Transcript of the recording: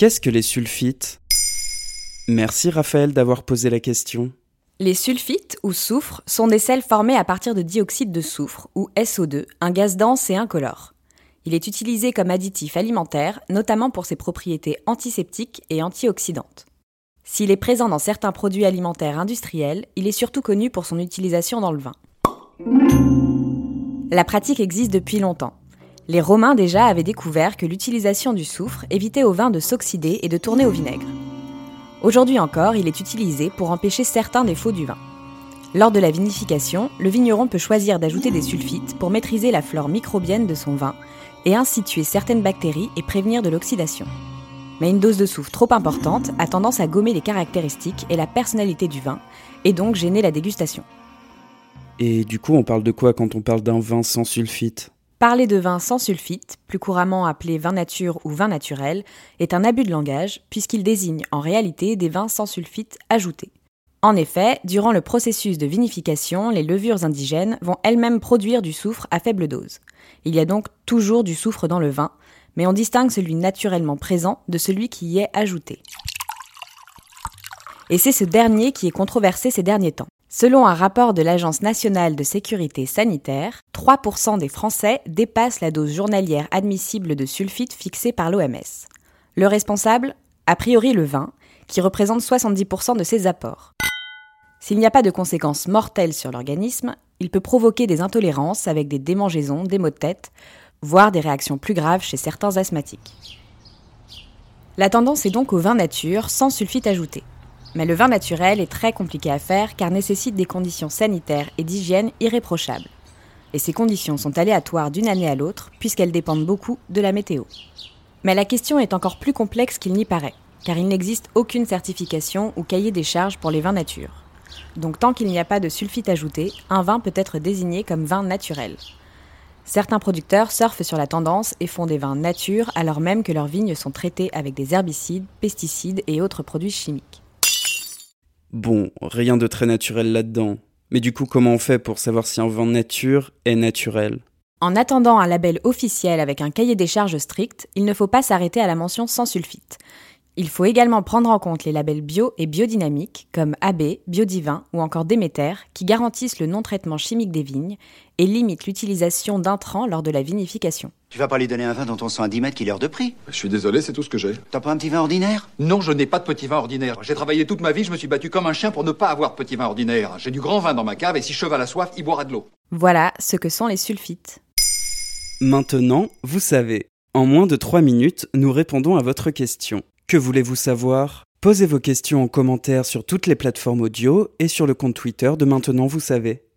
Qu'est-ce que les sulfites? Merci Raphaël d'avoir posé la question. Les sulfites, ou soufre, sont des sels formés à partir de dioxyde de soufre, ou SO2, un gaz dense et incolore. Il est utilisé comme additif alimentaire, notamment pour ses propriétés antiseptiques et antioxydantes. S'il est présent dans certains produits alimentaires industriels, il est surtout connu pour son utilisation dans le vin. La pratique existe depuis longtemps. Les Romains déjà avaient découvert que l'utilisation du soufre évitait au vin de s'oxyder et de tourner au vinaigre. Aujourd'hui encore, il est utilisé pour empêcher certains défauts du vin. Lors de la vinification, le vigneron peut choisir d'ajouter des sulfites pour maîtriser la flore microbienne de son vin et ainsi certaines bactéries et prévenir de l'oxydation. Mais une dose de soufre trop importante a tendance à gommer les caractéristiques et la personnalité du vin, et donc gêner la dégustation. Et du coup, on parle de quoi quand on parle d'un vin sans sulfite? Parler de vin sans sulfite, plus couramment appelé vin nature ou vin naturel, est un abus de langage puisqu'il désigne en réalité des vins sans sulfite ajoutés. En effet, durant le processus de vinification, les levures indigènes vont elles-mêmes produire du soufre à faible dose. Il y a donc toujours du soufre dans le vin, mais on distingue celui naturellement présent de celui qui y est ajouté. Et c'est ce dernier qui est controversé ces derniers temps. Selon un rapport de l'Agence nationale de sécurité sanitaire, 3% des Français dépassent la dose journalière admissible de sulfite fixée par l'OMS. Le responsable A priori le vin, qui représente 70% de ses apports. S'il n'y a pas de conséquences mortelles sur l'organisme, il peut provoquer des intolérances avec des démangeaisons, des maux de tête, voire des réactions plus graves chez certains asthmatiques. La tendance est donc au vin nature sans sulfite ajouté. Mais le vin naturel est très compliqué à faire car nécessite des conditions sanitaires et d'hygiène irréprochables. Et ces conditions sont aléatoires d'une année à l'autre puisqu'elles dépendent beaucoup de la météo. Mais la question est encore plus complexe qu'il n'y paraît, car il n'existe aucune certification ou cahier des charges pour les vins nature. Donc tant qu'il n'y a pas de sulfite ajouté, un vin peut être désigné comme vin naturel. Certains producteurs surfent sur la tendance et font des vins nature alors même que leurs vignes sont traitées avec des herbicides, pesticides et autres produits chimiques. Bon, rien de très naturel là-dedans. Mais du coup, comment on fait pour savoir si un vin nature est naturel? En attendant un label officiel avec un cahier des charges strict, il ne faut pas s'arrêter à la mention sans sulfite. Il faut également prendre en compte les labels bio et biodynamiques comme AB, Biodivin ou encore Déméter qui garantissent le non-traitement chimique des vignes et limitent l'utilisation d'intrants lors de la vinification. Tu vas pas lui donner un vin dont on sent à 10 mètres qu'il est hors de prix Je suis désolé, c'est tout ce que j'ai. T'as pas un petit vin ordinaire? Non, je n'ai pas de petit vin ordinaire. J'ai travaillé toute ma vie, je me suis battu comme un chien pour ne pas avoir de petit vin ordinaire. J'ai du grand vin dans ma cave et si cheval a soif, il boira de l'eau. Voilà ce que sont les sulfites. Maintenant, vous savez. En moins de 3 minutes, nous répondons à votre question. Que voulez-vous savoir? Posez vos questions en commentaire sur toutes les plateformes audio et sur le compte Twitter de Maintenant Vous savez.